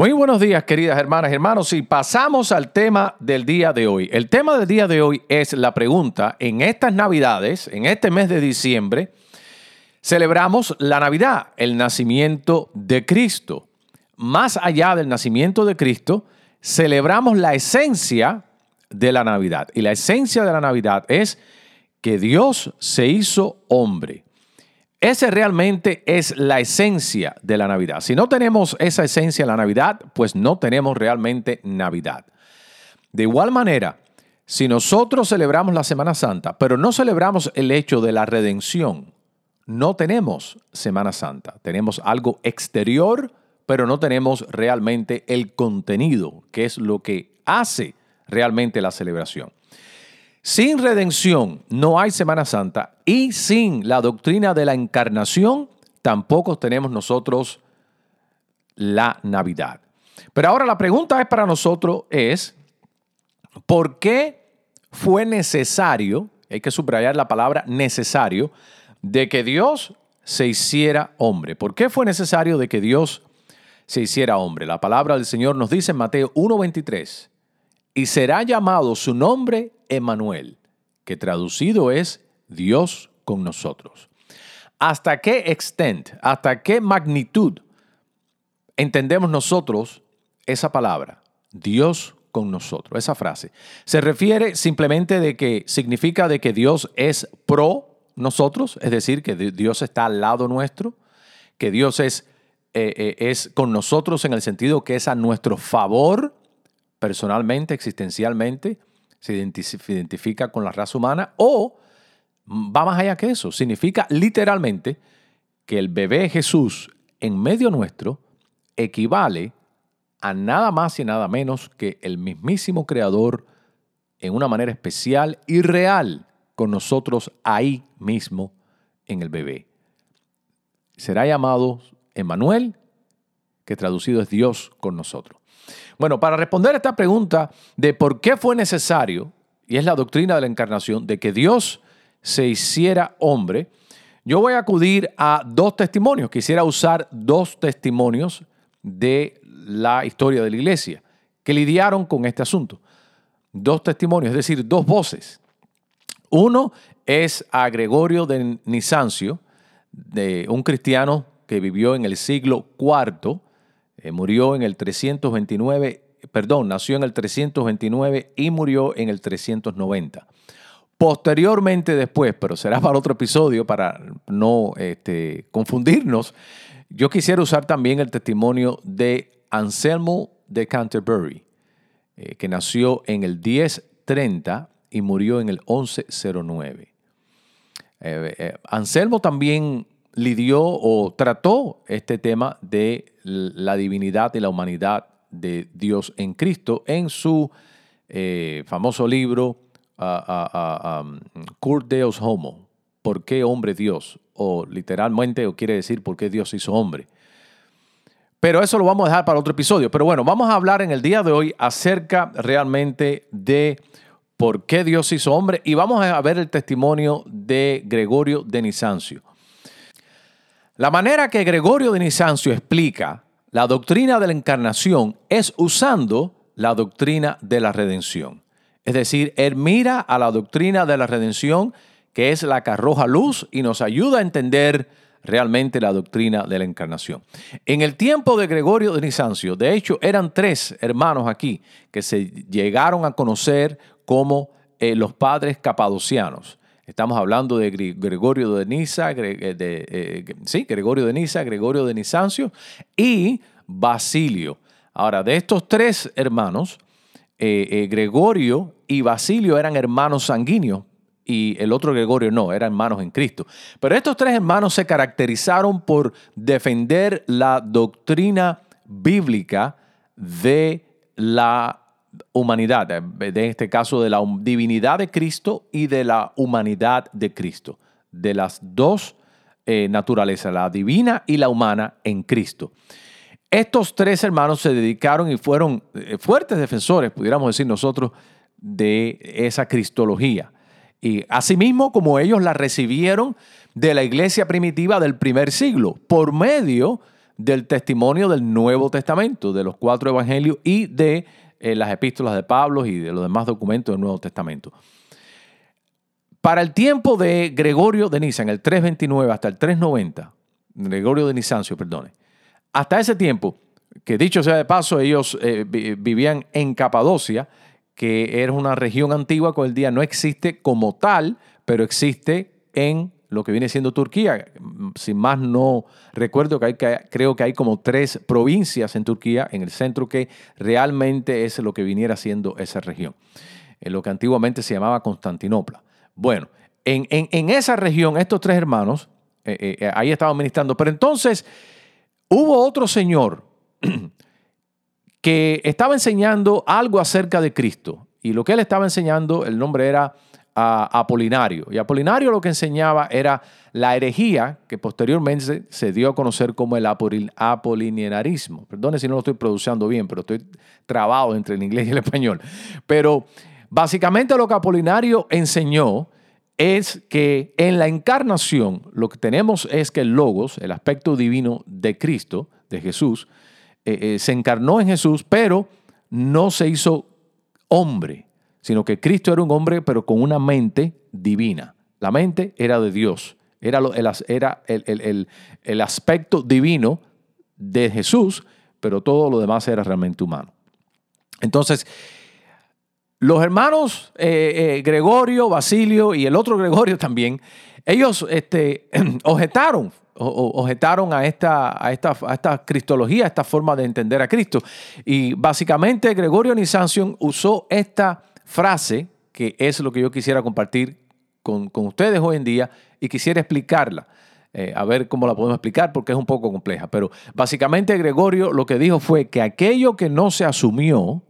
Muy buenos días, queridas hermanas y hermanos, y pasamos al tema del día de hoy. El tema del día de hoy es la pregunta, en estas Navidades, en este mes de diciembre, celebramos la Navidad, el nacimiento de Cristo. Más allá del nacimiento de Cristo, celebramos la esencia de la Navidad. Y la esencia de la Navidad es que Dios se hizo hombre. Ese realmente es la esencia de la Navidad. Si no tenemos esa esencia de la Navidad, pues no tenemos realmente Navidad. De igual manera, si nosotros celebramos la Semana Santa, pero no celebramos el hecho de la redención, no tenemos Semana Santa. Tenemos algo exterior, pero no tenemos realmente el contenido, que es lo que hace realmente la celebración. Sin redención no hay Semana Santa y sin la doctrina de la encarnación tampoco tenemos nosotros la Navidad. Pero ahora la pregunta es para nosotros es, ¿por qué fue necesario, hay que subrayar la palabra necesario, de que Dios se hiciera hombre? ¿Por qué fue necesario de que Dios se hiciera hombre? La palabra del Señor nos dice en Mateo 1.23, y será llamado su nombre Emanuel, que traducido es Dios con nosotros. ¿Hasta qué extent, hasta qué magnitud entendemos nosotros esa palabra? Dios con nosotros, esa frase. Se refiere simplemente de que significa de que Dios es pro nosotros, es decir, que Dios está al lado nuestro, que Dios es, eh, eh, es con nosotros en el sentido que es a nuestro favor personalmente, existencialmente, se identifica con la raza humana o va más allá que eso. Significa literalmente que el bebé Jesús en medio nuestro equivale a nada más y nada menos que el mismísimo Creador en una manera especial y real con nosotros ahí mismo en el bebé. Será llamado Emmanuel, que traducido es Dios con nosotros. Bueno, para responder a esta pregunta de por qué fue necesario, y es la doctrina de la encarnación, de que Dios se hiciera hombre, yo voy a acudir a dos testimonios. Quisiera usar dos testimonios de la historia de la iglesia que lidiaron con este asunto. Dos testimonios, es decir, dos voces. Uno es a Gregorio de Nisancio, de un cristiano que vivió en el siglo IV eh, murió en el 329, perdón, nació en el 329 y murió en el 390. Posteriormente después, pero será para otro episodio para no este, confundirnos, yo quisiera usar también el testimonio de Anselmo de Canterbury, eh, que nació en el 1030 y murió en el 1109. Eh, Anselmo también lidió o trató este tema de la divinidad y la humanidad de Dios en Cristo en su eh, famoso libro uh, Cur Deus Homo, ¿por qué hombre Dios? O literalmente, o quiere decir, ¿por qué Dios hizo hombre? Pero eso lo vamos a dejar para otro episodio. Pero bueno, vamos a hablar en el día de hoy acerca realmente de por qué Dios hizo hombre y vamos a ver el testimonio de Gregorio de Nisancio. La manera que Gregorio de Nisancio explica la doctrina de la encarnación es usando la doctrina de la redención. Es decir, él mira a la doctrina de la redención, que es la que arroja luz y nos ayuda a entender realmente la doctrina de la encarnación. En el tiempo de Gregorio de Nisancio, de hecho, eran tres hermanos aquí que se llegaron a conocer como eh, los padres capadocianos. Estamos hablando de Gregorio de Nisa, eh, eh, sí, Gregorio de Nisa, Gregorio de Nisancio y Basilio. Ahora, de estos tres hermanos, Gregorio y Basilio eran hermanos sanguíneos, y el otro Gregorio no, eran hermanos en Cristo. Pero estos tres hermanos se caracterizaron por defender la doctrina bíblica de la humanidad, en este caso de la divinidad de Cristo y de la humanidad de Cristo, de las dos eh, naturalezas, la divina y la humana en Cristo. Estos tres hermanos se dedicaron y fueron eh, fuertes defensores, pudiéramos decir nosotros, de esa cristología. Y asimismo, como ellos la recibieron de la iglesia primitiva del primer siglo, por medio del testimonio del Nuevo Testamento, de los cuatro evangelios y de eh, las epístolas de Pablo y de los demás documentos del Nuevo Testamento. Para el tiempo de Gregorio de en el 329 hasta el 390, Gregorio de Nisancio, perdone, hasta ese tiempo, que dicho sea de paso, ellos eh, vivían en Capadocia, que era una región antigua que hoy día no existe como tal, pero existe en lo que viene siendo Turquía. Sin más no recuerdo que, hay, creo que hay como tres provincias en Turquía, en el centro, que realmente es lo que viniera siendo esa región, en lo que antiguamente se llamaba Constantinopla. Bueno, en, esa región, estos tres hermanos, eh, eh, eh, ahí estaban ministrando, pero entonces hubo otro señor que estaba enseñando algo acerca de Cristo. Y lo que él estaba enseñando, el nombre era Apolinario. Y Apolinario lo que enseñaba era la herejía que posteriormente se dio a conocer como el apolinarismo. Perdone si no lo estoy produciendo bien, pero estoy trabado entre el inglés y el español. Pero básicamente lo que Apolinario enseñó es que en la encarnación lo que tenemos es que el logos, el aspecto divino de Cristo, de Jesús, eh, eh, se encarnó en Jesús, pero no se hizo hombre sino que Cristo era un hombre, pero con una mente divina. La mente era de Dios, era, el, era el, aspecto divino de Jesús, pero todo lo demás era realmente humano. Entonces, los hermanos eh, eh, Gregorio, Basilio y el otro Gregorio también, ellos este, objetaron, objetaron a esta, a, esta, a esta cristología, a esta forma de entender a Cristo. Y básicamente Gregorio Nisanción usó esta frase que es lo que yo quisiera compartir con, ustedes hoy en día y quisiera explicarla. Eh, a ver cómo la podemos explicar porque es un poco compleja. Pero básicamente Gregorio lo que dijo fue que aquello que no se asumió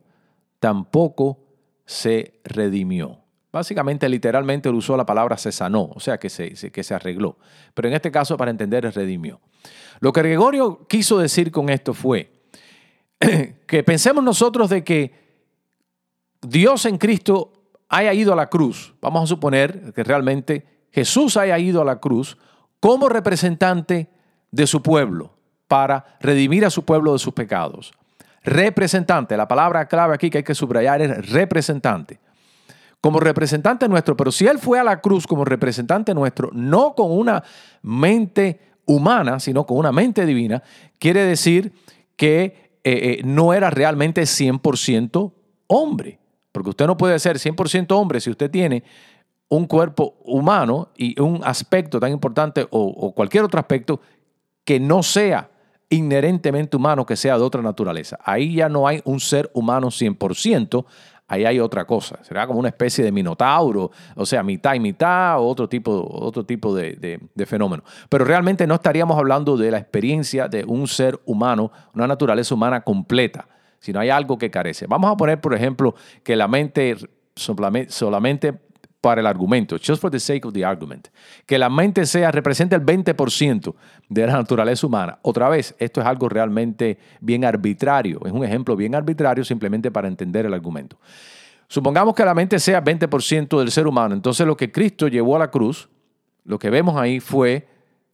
tampoco se redimió. Básicamente, literalmente él usó la palabra se sanó, o sea, que se, que se arregló. Pero en este caso, para entender, es redimió. Lo que Gregorio quiso decir con esto fue que pensemos nosotros de que Dios en Cristo haya ido a la cruz, vamos a suponer que realmente Jesús haya ido a la cruz como representante de su pueblo para redimir a su pueblo de sus pecados. Representante, la palabra clave aquí que hay que subrayar es representante. Como representante nuestro, pero si Él fue a la cruz como representante nuestro, no con una mente humana, sino con una mente divina, quiere decir que eh, eh, no era realmente 100% hombre. Porque usted no puede ser 100% hombre si usted tiene un cuerpo humano y un aspecto tan importante o, cualquier otro aspecto que no sea inherentemente humano, que sea de otra naturaleza. Ahí ya no hay un ser humano 100%, ahí hay otra cosa. Será como una especie de minotauro, o sea, mitad y mitad, o otro tipo, otro tipo de, de, fenómeno. Pero realmente no estaríamos hablando de la experiencia de un ser humano, una naturaleza humana completa si no hay algo que carece. Vamos a poner, por ejemplo, que la mente solamente para el argumento, just for the sake of the argument, que la mente sea, represente el 20% de la naturaleza humana. Otra vez, esto es algo realmente bien arbitrario, es un ejemplo bien arbitrario simplemente para entender el argumento. Supongamos que la mente sea 20% del ser humano, entonces lo que Cristo llevó a la cruz, lo que vemos ahí fue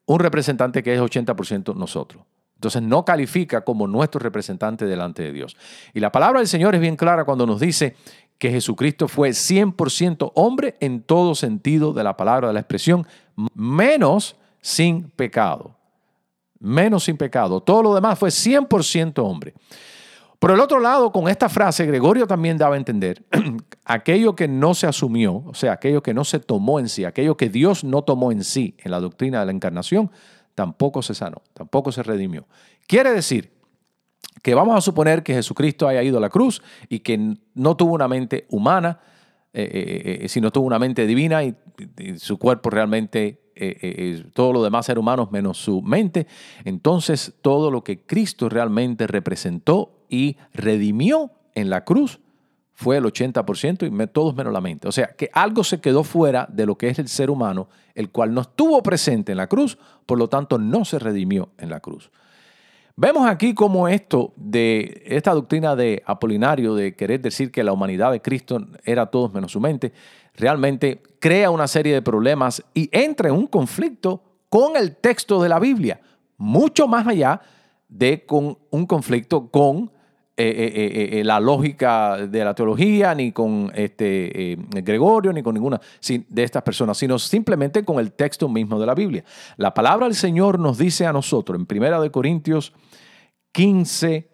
un representante que es 80% nosotros. Entonces no califica como nuestro representante delante de Dios. Y la palabra del Señor es bien clara cuando nos dice que Jesucristo fue 100% hombre en todo sentido de la palabra, de la expresión, menos sin pecado. menos sin pecado. Todo lo demás fue 100% hombre. Por el otro lado, con esta frase, Gregorio también daba a entender aquello que no se asumió, o sea, aquello que no se tomó en sí, aquello que Dios no tomó en sí en la doctrina de la encarnación, tampoco se sanó, tampoco se redimió. Quiere decir que vamos a suponer que Jesucristo haya ido a la cruz y que no tuvo una mente humana, eh, eh, eh, sino tuvo una mente divina y, su cuerpo realmente, todo lo demás ser humanos menos su mente. Entonces todo lo que Cristo realmente representó y redimió en la cruz fue el 80% y todos menos la mente. O sea, que algo se quedó fuera de lo que es el ser humano, el cual no estuvo presente en la cruz, por lo tanto no se redimió en la cruz. Vemos aquí cómo esto de esta doctrina de Apolinario de querer decir que la humanidad de Cristo era todos menos su mente, realmente crea una serie de problemas y entra en un conflicto con el texto de la Biblia, mucho más allá de con un conflicto con eh, eh, eh, la lógica de la teología, ni con este, Gregorio, ni con ninguna de estas personas, sino simplemente con el texto mismo de la Biblia. La palabra del Señor nos dice a nosotros en 1 Corintios 15,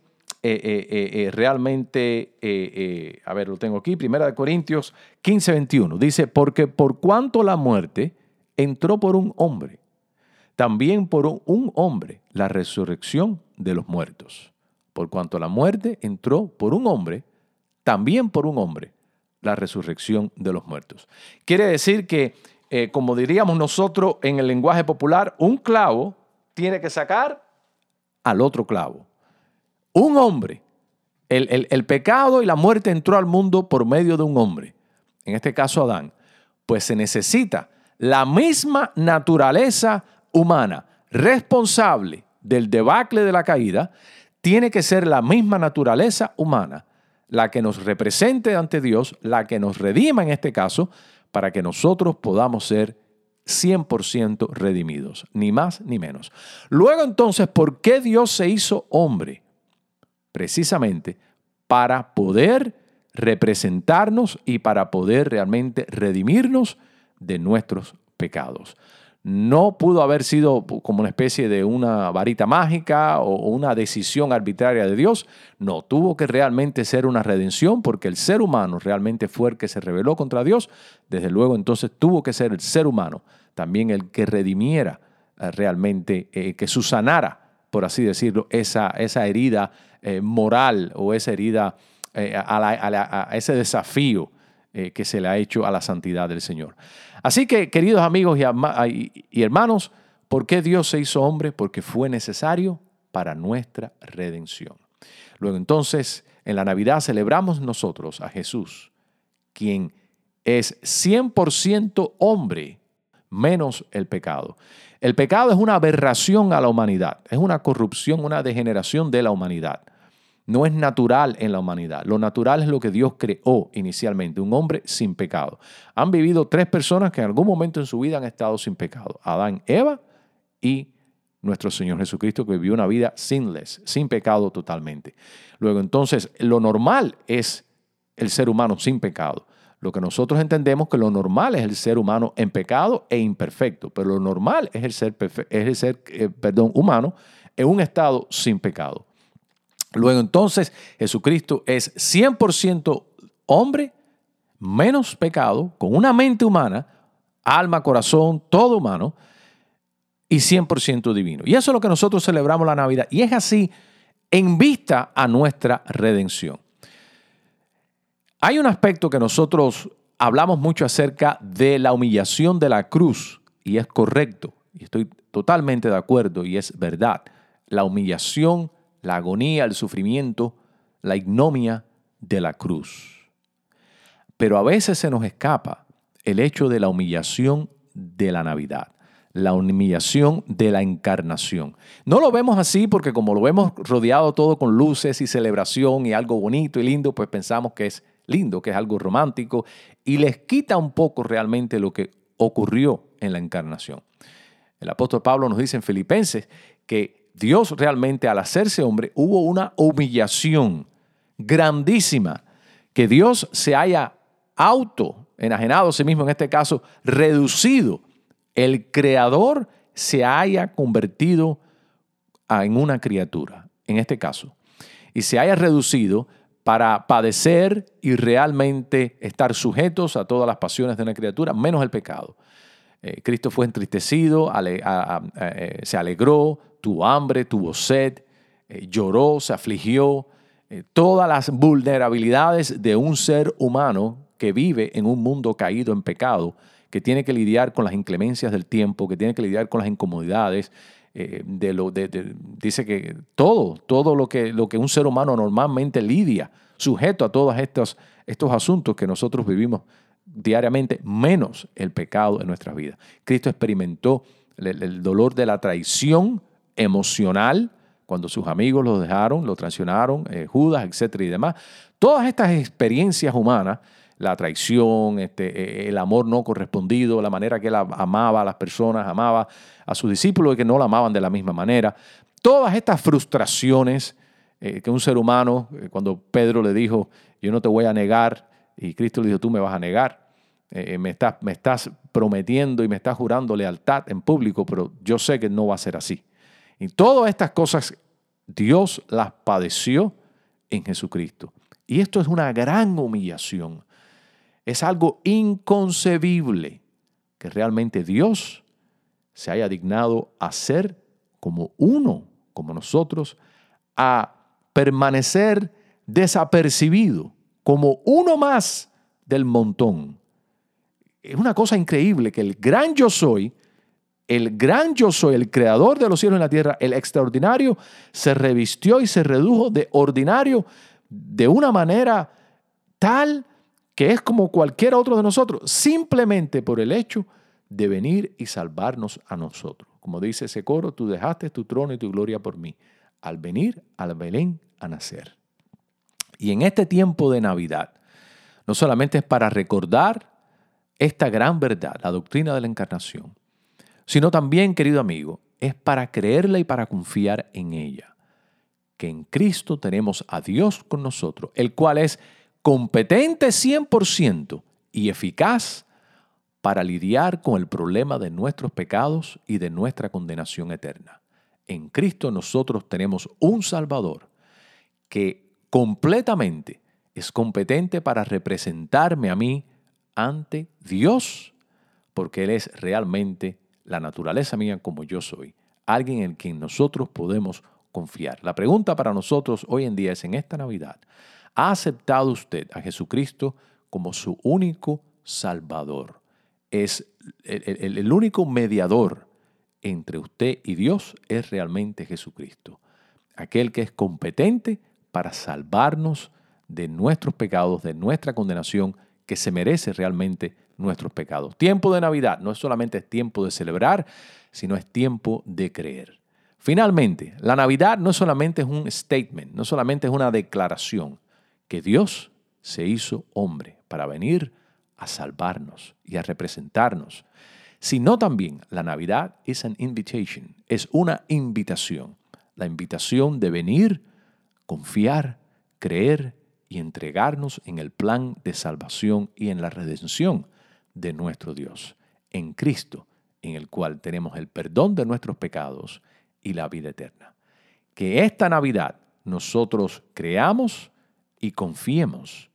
realmente, a ver, lo tengo aquí, 1 Corintios 15, 21, dice, porque por cuanto la muerte entró por un hombre, también por un hombre la resurrección de los muertos por cuanto la muerte entró por un hombre, también por un hombre, la resurrección de los muertos. Quiere decir que, eh, como diríamos nosotros en el lenguaje popular, un clavo tiene que sacar al otro clavo. Un hombre, el, el pecado y la muerte entró al mundo por medio de un hombre, en este caso Adán, pues se necesita la misma naturaleza humana responsable del debacle de la caída, tiene que ser la misma naturaleza humana la que nos represente ante Dios, la que nos redima en este caso, para que nosotros podamos ser 100% redimidos, ni más ni menos. Luego entonces, ¿por qué Dios se hizo hombre? Precisamente para poder representarnos y para poder realmente redimirnos de nuestros pecados no pudo haber sido como una especie de una varita mágica o una decisión arbitraria de Dios. No, tuvo que realmente ser una redención porque el ser humano realmente fue el que se rebeló contra Dios. Desde luego entonces tuvo que ser el ser humano también el que redimiera eh, realmente, eh, que susanara, por así decirlo, esa, esa herida eh, moral o esa herida, a, ese desafío que se le ha hecho a la santidad del Señor. Así que, queridos amigos y hermanos, ¿por qué Dios se hizo hombre? Porque fue necesario para nuestra redención. Luego entonces, en la Navidad celebramos nosotros a Jesús, quien es 100% hombre menos el pecado. El pecado es una aberración a la humanidad, es una corrupción, una degeneración de la humanidad no es natural en la humanidad. Lo natural es lo que Dios creó inicialmente, un hombre sin pecado. Han vivido tres personas que en algún momento en su vida han estado sin pecado. Adán, Eva y nuestro Señor Jesucristo que vivió una vida sinless, sin pecado totalmente. Luego entonces, lo normal es el ser humano sin pecado. Lo que nosotros entendemos que lo normal es el ser humano en pecado e imperfecto, pero lo normal es el ser, eh, perdón, humano en un estado sin pecado. Luego entonces Jesucristo es 100% hombre, menos pecado, con una mente humana, alma, corazón, todo humano, y 100% divino. Y eso es lo que nosotros celebramos la Navidad. Y es así en vista a nuestra redención. Hay un aspecto que nosotros hablamos mucho acerca de la humillación de la cruz, y es correcto, y estoy totalmente de acuerdo, y es verdad. La humillación la agonía, el sufrimiento, la ignomia de la cruz. Pero a veces se nos escapa el hecho de la humillación de la Navidad, la humillación de la encarnación. No lo vemos así porque como lo vemos rodeado todo con luces y celebración y algo bonito y lindo, pues pensamos que es lindo, que es algo romántico y les quita un poco realmente lo que ocurrió en la encarnación. El apóstol Pablo nos dice en Filipenses que Dios realmente al hacerse hombre hubo una humillación grandísima, que Dios se haya auto enajenado a sí mismo, en este caso, reducido, el creador se haya convertido en una criatura, en este caso, y se haya reducido para padecer y realmente estar sujetos a todas las pasiones de una criatura, menos el pecado. Eh, Cristo fue entristecido, eh, se alegró, tuvo hambre, tuvo sed, eh, lloró, se afligió, todas las vulnerabilidades de un ser humano que vive en un mundo caído en pecado, que tiene que lidiar con las inclemencias del tiempo, que tiene que lidiar con las incomodidades, de lo, dice que todo, todo lo que, lo que un ser humano normalmente lidia, sujeto a todos estos, estos asuntos que nosotros vivimos diariamente, menos el pecado en nuestras vidas. Cristo experimentó el, dolor de la traición emocional cuando sus amigos lo dejaron, lo traicionaron, eh, Judas, etcétera y demás. Todas estas experiencias humanas, la traición, este, eh, el amor no correspondido, la manera que él amaba a las personas, amaba a sus discípulos y que no la amaban de la misma manera, todas estas frustraciones eh, que un ser humano, cuando Pedro le dijo, yo no te voy a negar, y Cristo le dijo, tú me vas a negar. Eh, me, estás, me estás prometiendo y me estás jurando lealtad en público, pero yo sé que no va a ser así. Y todas estas cosas Dios las padeció en Jesucristo. Y esto es una gran humillación. Es algo inconcebible que realmente Dios se haya dignado a ser como uno, como nosotros, a permanecer desapercibido como uno más del montón. Es una cosa increíble que el gran yo soy, el gran yo soy, el creador de los cielos y la tierra, el extraordinario, se revistió y se redujo de ordinario de una manera tal que es como cualquier otro de nosotros, simplemente por el hecho de venir y salvarnos a nosotros. Como dice ese coro, tú dejaste tu trono y tu gloria por mí, al venir al Belén a nacer. Y en este tiempo de Navidad, no solamente es para recordar esta gran verdad, la doctrina de la encarnación, sino también, querido amigo, es para creerla y para confiar en ella. Que en Cristo tenemos a Dios con nosotros, el cual es competente 100% y eficaz para lidiar con el problema de nuestros pecados y de nuestra condenación eterna. En Cristo nosotros tenemos un Salvador que completamente es competente para representarme a mí ante Dios, porque Él es realmente la naturaleza mía como yo soy, alguien en quien nosotros podemos confiar. La pregunta para nosotros hoy en día es, en esta Navidad, ¿ha aceptado usted a Jesucristo como su único Salvador? Es el, el único mediador entre usted y Dios es realmente Jesucristo, aquel que es competente para salvarnos de nuestros pecados, de nuestra condenación, que se merece realmente nuestros pecados. Tiempo de Navidad no es solamente tiempo de celebrar, sino es tiempo de creer. Finalmente, la Navidad no solamente es un statement, no solamente es una declaración, que Dios se hizo hombre para venir a salvarnos y a representarnos, sino también la Navidad es an invitation, es una invitación, la invitación de venir confiar, creer y entregarnos en el plan de salvación y en la redención de nuestro Dios, en Cristo, en el cual tenemos el perdón de nuestros pecados y la vida eterna. Que esta Navidad nosotros creamos y confiemos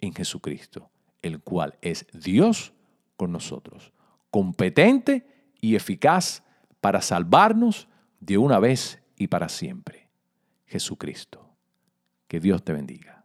en Jesucristo, el cual es Dios con nosotros, competente y eficaz para salvarnos de una vez y para siempre. Jesucristo. Que Dios te bendiga.